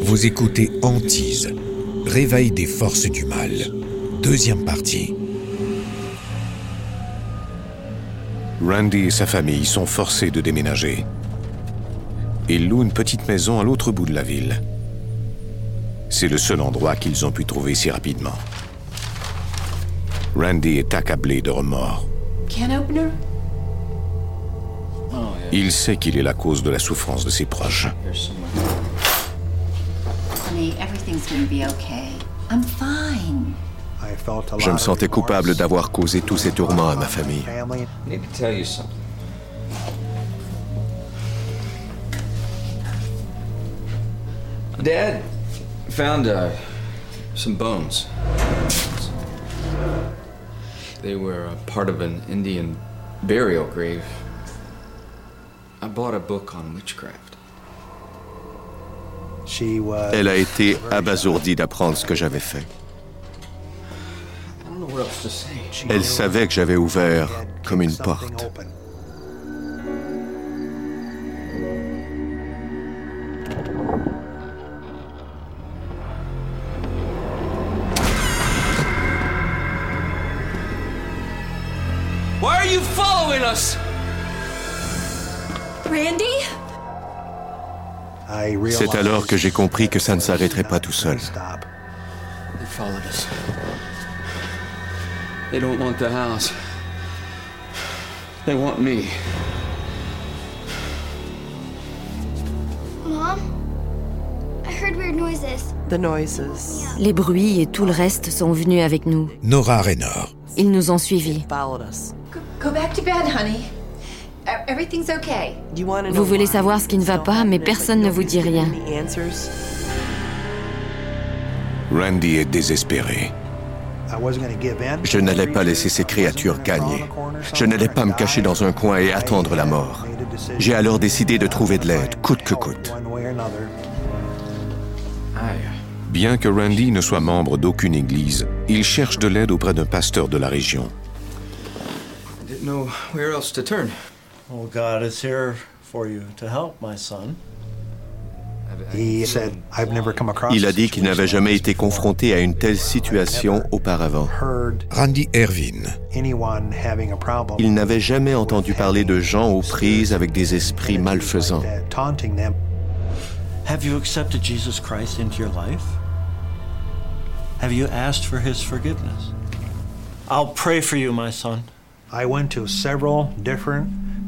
Vous écoutez Antise, Réveil des forces du mal, deuxième partie. Randy et sa famille sont forcés de déménager. Ils louent une petite maison à l'autre bout de la ville. C'est le seul endroit qu'ils ont pu trouver si rapidement. Randy est accablé de remords. Il sait qu'il est la cause de la souffrance de ses proches. Je me sentais coupable d'avoir causé tous ces tourments à ma famille. Dad found uh, some bones. They were a part of an Indian burial grave. I bought a book on witchcraft. Elle a été abasourdie d'apprendre ce que j'avais fait. Elle savait que j'avais ouvert comme une porte. Why are you following us? Randy? C'est alors que j'ai compris que ça ne s'arrêterait pas tout seul. They don't want the house. They want me. Les bruits et tout le reste sont venus avec nous. Nora Raynor. Ils nous ont suivis. Go back to bed, honey. Vous voulez savoir ce qui ne va pas, mais personne ne vous dit rien. Randy est désespéré. Je n'allais pas laisser ces créatures gagner. Je n'allais pas me cacher dans un coin et attendre la mort. J'ai alors décidé de trouver de l'aide, coûte que coûte. Bien que Randy ne soit membre d'aucune église, il cherche de l'aide auprès d'un pasteur de la région. I to. Well, God is here for you to help, my son. Il a dit qu'il n'avait jamais été confronté à une telle situation auparavant. Randy Ervin. Il n'avait jamais entendu parler de gens aux prises avec des esprits malfaisants. Have you accepted Jesus Christ into your life? Have you asked for his forgiveness? I'll pray for you, my son.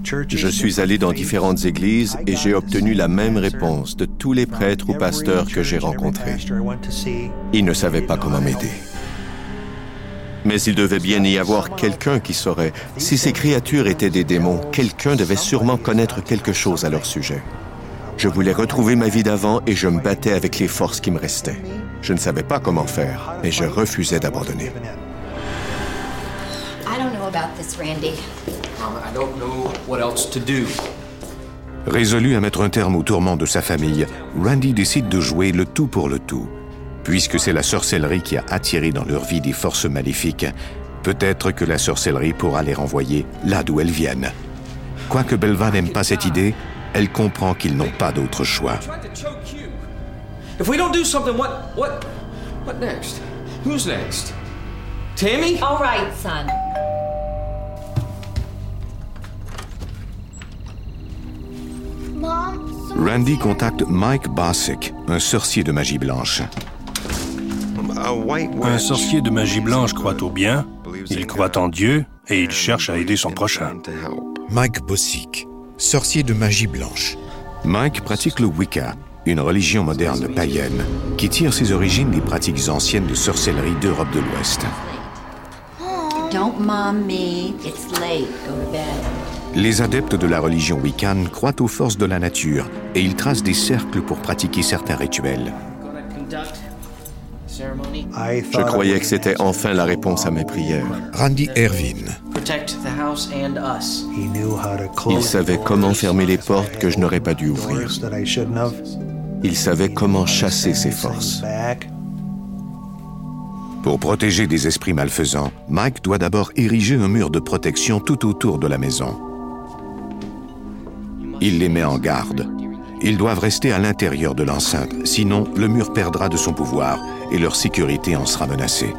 Je suis allé dans différentes églises et j'ai obtenu la même réponse de tous les prêtres ou pasteurs que j'ai rencontrés. Ils ne savaient pas comment m'aider. Mais il devait bien y avoir quelqu'un qui saurait. Si ces créatures étaient des démons, quelqu'un devait sûrement connaître quelque chose à leur sujet. Je voulais retrouver ma vie d'avant et je me battais avec les forces qui me restaient. Je ne savais pas comment faire, mais je refusais d'abandonner. I don't know about this, Randy. Mom, I don't know what else to do. Résolu à mettre un terme au tourment de sa famille, Randy décide de jouer le tout pour le tout. Puisque c'est la sorcellerie qui a attiré dans leur vie des forces maléfiques, peut-être que la sorcellerie pourra les renvoyer là d'où elles viennent. Quoique Belva n'aime pas cette idée, elle comprend qu'ils n'ont pas d'autre choix. Tried to choke you. Randy contacte Mike Bassick, un sorcier de magie blanche. Un sorcier de magie blanche croit au bien, il croit en Dieu et il cherche à aider son prochain. Mike Bossick, sorcier de magie blanche. Mike pratique le Wicca, une religion moderne païenne qui tire ses origines des pratiques anciennes de sorcellerie d'Europe de l'Ouest. Don't mom me. It's late. Go to bed. Les adeptes de la religion Wiccan croient aux forces de la nature et ils tracent des cercles pour pratiquer certains rituels. Je croyais que c'était enfin la réponse à mes prières. Randy Ervin, Protect the house and us. Il savait comment fermer les portes que je n'aurais pas dû ouvrir. Il savait comment chasser ces forces. Pour protéger des esprits malfaisants, Mike doit d'abord ériger un mur de protection tout autour de la maison. Il les met en garde. Ils doivent rester à l'intérieur de l'enceinte, sinon le mur perdra de son pouvoir et leur sécurité en sera menacée.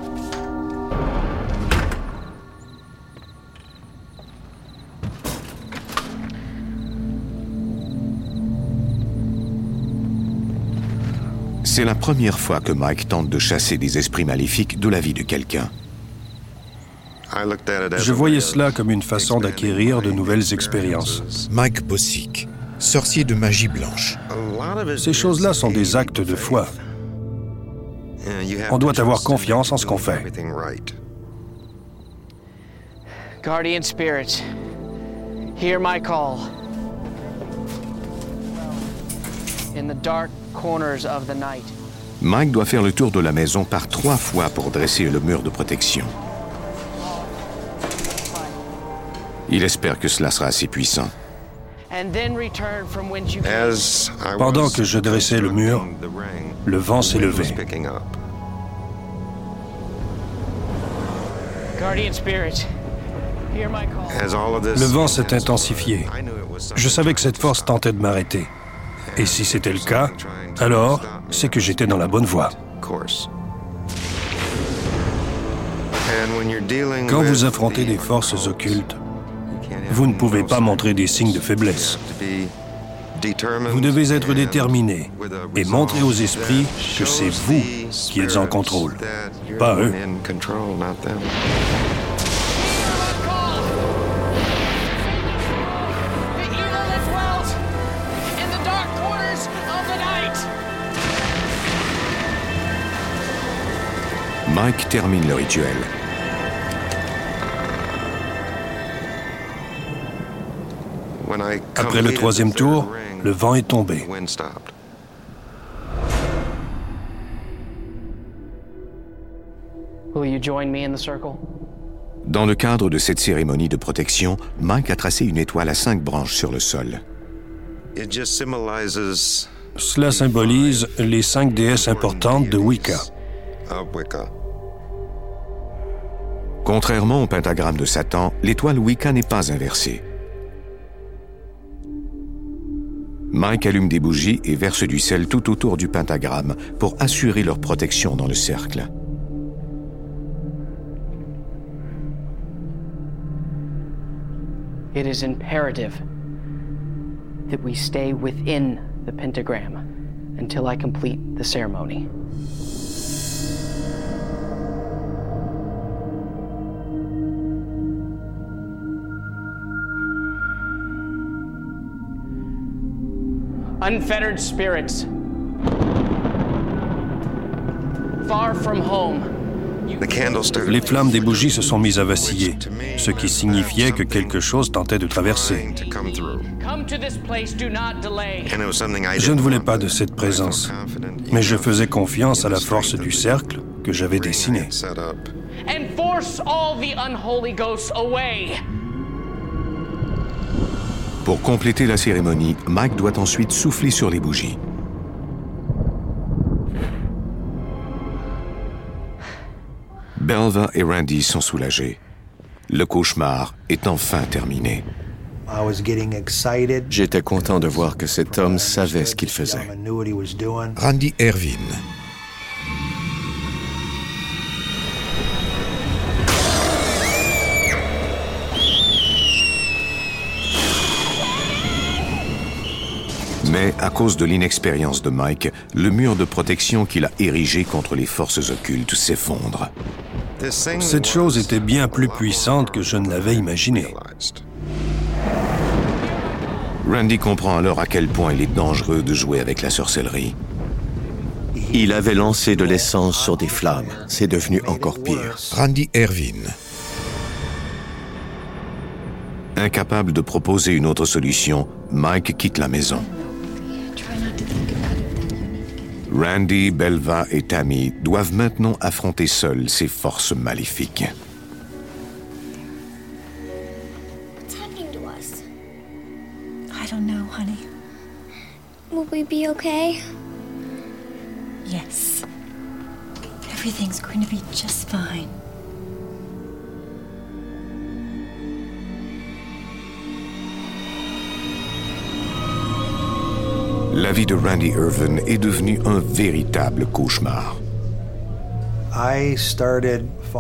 C'est la première fois que Mike tente de chasser des esprits maléfiques de la vie de quelqu'un. Je voyais cela comme une façon d'acquérir de nouvelles expériences. Mike Bossick, sorcier de magie blanche. Ces choses-là sont des actes de foi. On doit avoir confiance en ce qu'on fait. Guardian spirits, hear my call. In the dark corners of the night. Mike doit faire le tour de la maison par trois fois pour dresser le mur de protection. Il espère que cela sera assez puissant. Pendant que je dressais le mur, le vent s'est levé. Le vent s'est intensifié. Je savais que cette force tentait de m'arrêter. Et si c'était le cas, alors c'est que j'étais dans la bonne voie. Quand vous affrontez des forces occultes, vous ne pouvez pas montrer des signes de faiblesse. Vous devez être déterminé et montrer aux esprits que c'est vous qui êtes en contrôle, pas eux. Mike termine le rituel. Après le troisième tour, le vent est tombé. Dans le cadre de cette cérémonie de protection, Mike a tracé une étoile à cinq branches sur le sol. Cela symbolise les cinq déesses importantes de Wicca. Contrairement au pentagramme de Satan, l'étoile Wicca n'est pas inversée. Mike allume des bougies et verse du sel tout autour du pentagramme pour assurer leur protection dans le cercle. It is imperative that we stay within the pentagram until I complete the ceremony. Unfettered spirits. Far from home. Les flammes des bougies se sont mises à vaciller, ce qui signifiait que quelque chose tentait de traverser. Je ne voulais pas de cette présence, mais je faisais confiance à la force du cercle que j'avais dessiné. Pour compléter la cérémonie, Mike doit ensuite souffler sur les bougies. Belva et Randy sont soulagés. Le cauchemar est enfin terminé. J'étais content de voir que cet homme savait ce qu'il faisait. Randy Ervin. Mais à cause de l'inexpérience de Mike, le mur de protection qu'il a érigé contre les forces occultes s'effondre. Cette chose était bien plus puissante que je ne l'avais imaginé. Randy comprend alors à quel point il est dangereux de jouer avec la sorcellerie. Il avait lancé de l'essence sur des flammes. C'est devenu encore pire. Randy Ervin. Incapable de proposer une autre solution, Mike quitte la maison. Randy, Belva et Tammy doivent maintenant affronter seuls ces forces maléfiques. What's happening to us? I don't know, honey. Will we be okay? Yes. Everything's going to be just fine. La vie de Randy Irvin est devenue un véritable cauchemar.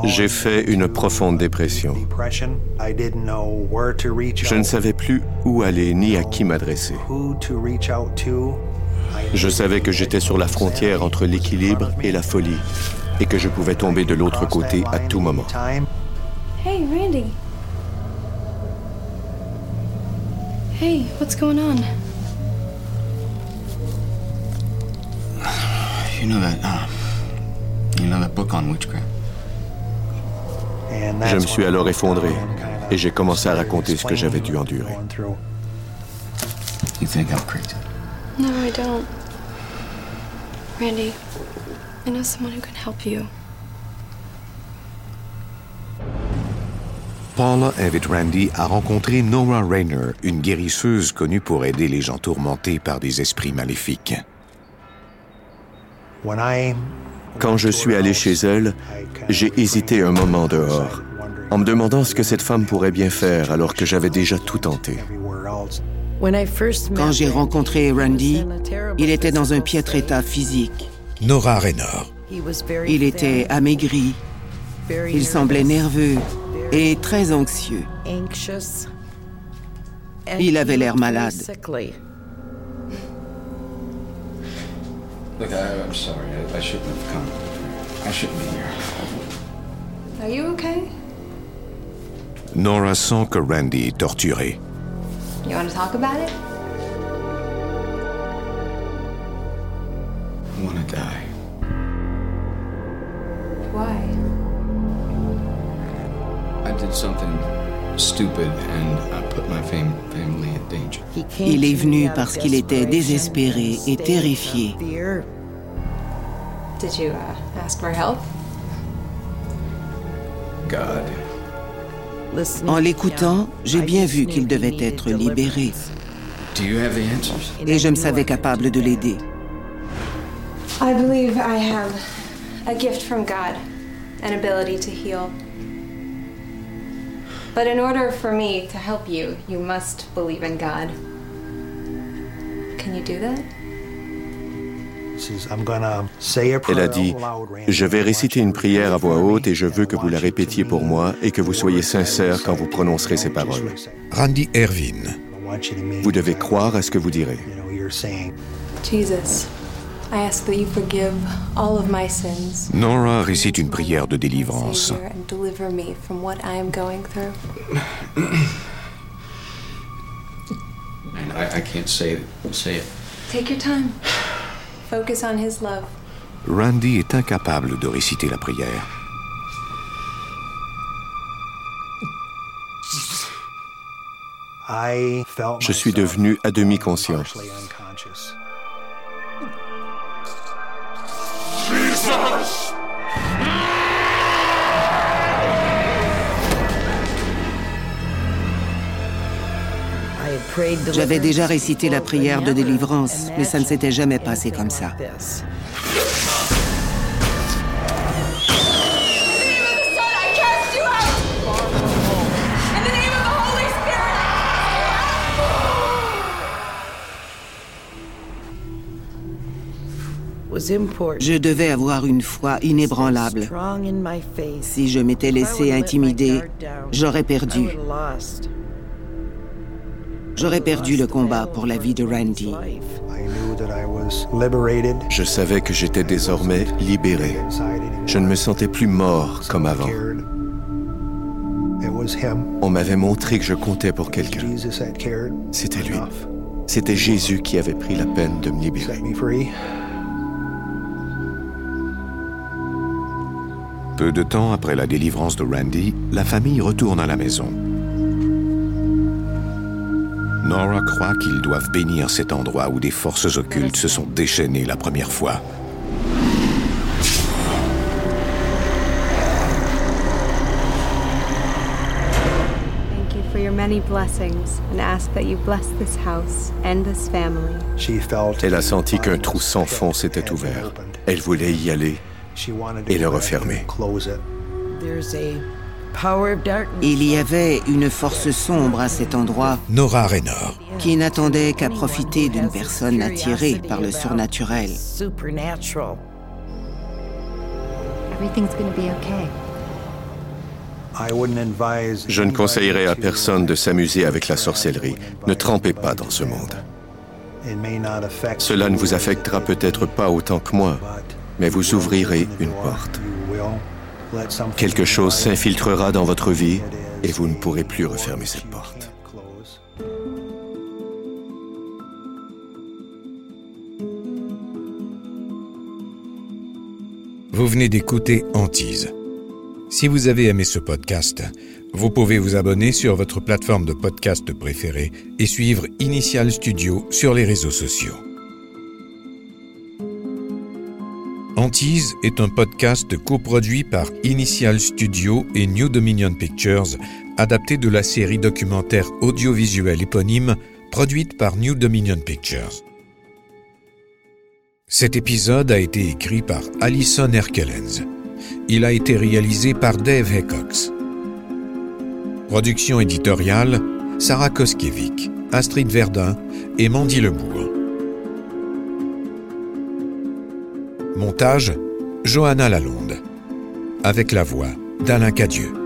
J'ai fait une profonde dépression. Je ne savais plus où aller ni à qui m'adresser. Je savais que j'étais sur la frontière entre l'équilibre et la folie et que je pouvais tomber de l'autre côté à tout moment. Hey, Randy. Hey, what's going on? You know that, uh, you know that book on witchcraft? Je me suis alors effondré et j'ai commencé à raconter ce que j'avais dû endurer. You think I'm crazy? No, I don't. Randy, I know someone who can help you. Paula invite Randy à rencontrer Nora Rayner, une guérisseuse connue pour aider les gens tourmentés par des esprits maléfiques. Quand je suis allé chez elle, j'ai hésité un moment dehors, en me demandant ce que cette femme pourrait bien faire alors que j'avais déjà tout tenté. Quand j'ai rencontré Randy, il était dans un piètre état physique. Nora Rayner. Il était amaigri. Il semblait nerveux et très anxieux. Il avait l'air malade. Look, I, I'm sorry. I, I shouldn't have come. I shouldn't be here. Are you okay? Nora sent que Randy est torturé. You want to talk about it? I want to die. Why? I did something stupid and I put my fam- family in danger. Il est venu parce qu'il était désespéré et terrifié. Did you uh, ask for help? God. En l'écoutant, j'ai bien vu qu'il devait être libéré. Do you have the answers? Et je me savais capable de l'aider. I believe I have a gift from God, an ability to heal. But in order for me to help you, you must believe in God. Can you do that? Elle a dit, je vais réciter une prière à voix haute et je veux que vous la répétiez pour moi et que vous soyez sincère quand vous prononcerez ces paroles. Randy Ervin. Vous devez croire à ce que vous direz. Jesus, Nora récite une prière de délivrance. Savior, and deliver me from what I am going through. And I, I can't say it. Say it. Take your time. Focus on his love. Randy est incapable de réciter la prière. Je suis devenu à demi conscient. J'avais déjà récité la prière de délivrance, mais ça ne s'était jamais passé comme ça. Je devais avoir une foi inébranlable. Si je m'étais laissé intimider, j'aurais perdu. J'aurais perdu le combat pour la vie de Randy. Je savais que j'étais désormais libéré. Je ne me sentais plus mort comme avant. On m'avait montré que je comptais pour quelqu'un. C'était lui. C'était Jésus qui avait pris la peine de me libérer. Peu de temps après la délivrance de Randy, la famille retourne à la maison. Nora croit qu'ils doivent bénir cet endroit où des forces occultes se sont déchaînées la première fois. Elle a senti qu'un trou sans fond s'était ouvert. Elle voulait y aller et le refermer. Il y avait une force sombre à cet endroit. Nora Raynor. Qui n'attendait qu'à profiter d'une personne attirée par le surnaturel. Je ne conseillerais à personne de s'amuser avec la sorcellerie. Ne trempez pas dans ce monde. Cela ne vous affectera peut-être pas autant que moi, mais vous ouvrirez une porte. Quelque chose s'infiltrera dans votre vie et vous ne pourrez plus refermer cette porte. Vous venez d'écouter Antise. Si vous avez aimé ce podcast, vous pouvez vous abonner sur votre plateforme de podcast préférée et suivre Initial Studio sur les réseaux sociaux. Antise est un podcast coproduit par Initial Studio et New Dominion Pictures, adapté de la série documentaire audiovisuelle éponyme produite par New Dominion Pictures. Cet épisode a été écrit par Alison Herkelens. Il a été réalisé par Dave Heckox. Production éditoriale Sarah Koskiewicz, Astrid Verdun et Mandy Lebourg. Montage Johanna Lalonde. Avec la voix d'Alain Cadieux.